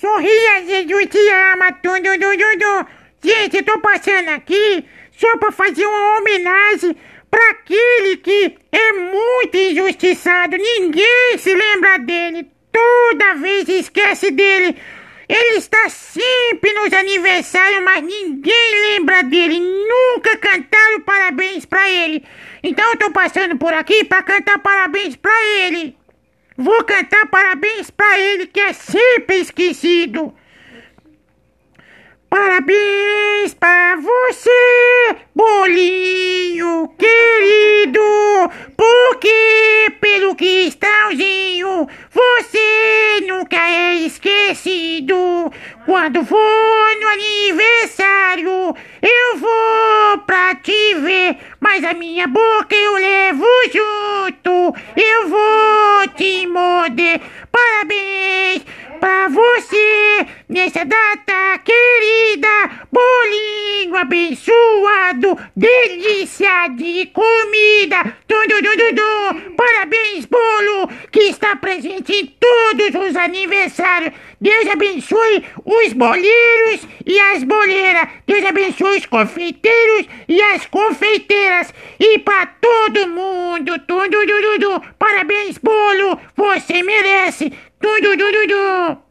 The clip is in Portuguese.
Sorria, Jesus te ama, tudo, tudo, tudo. Gente, eu tô passando aqui só pra fazer uma homenagem pra aquele que é muito injustiçado. Ninguém se lembra dele. Toda vez esquece dele. Ele está sempre nos aniversários, mas ninguém lembra dele. Nunca cantaram parabéns pra ele. Então eu tô passando por aqui pra cantar parabéns pra ele. Vou cantar parabéns pra ele que é sempre esquecido. Parabéns pra você, bolinho querido, porque pelo cristalzinho você nunca é esquecido. Quando for no aniversário, eu vou pra te ver, mas a minha boca eu levo junto. Eu vou morder. Parabéns pra você nessa data querida. Bolinho abençoado, delícia de comida. Tudo, tudo, tudo. Parabéns, que está presente em todos os aniversários. Deus abençoe os boleiros e as boleiras. Deus abençoe os confeiteiros e as confeiteiras. E para todo mundo, tudo, tudo, tudo. Parabéns, bolo, você merece. Tudo, tudo, tudo.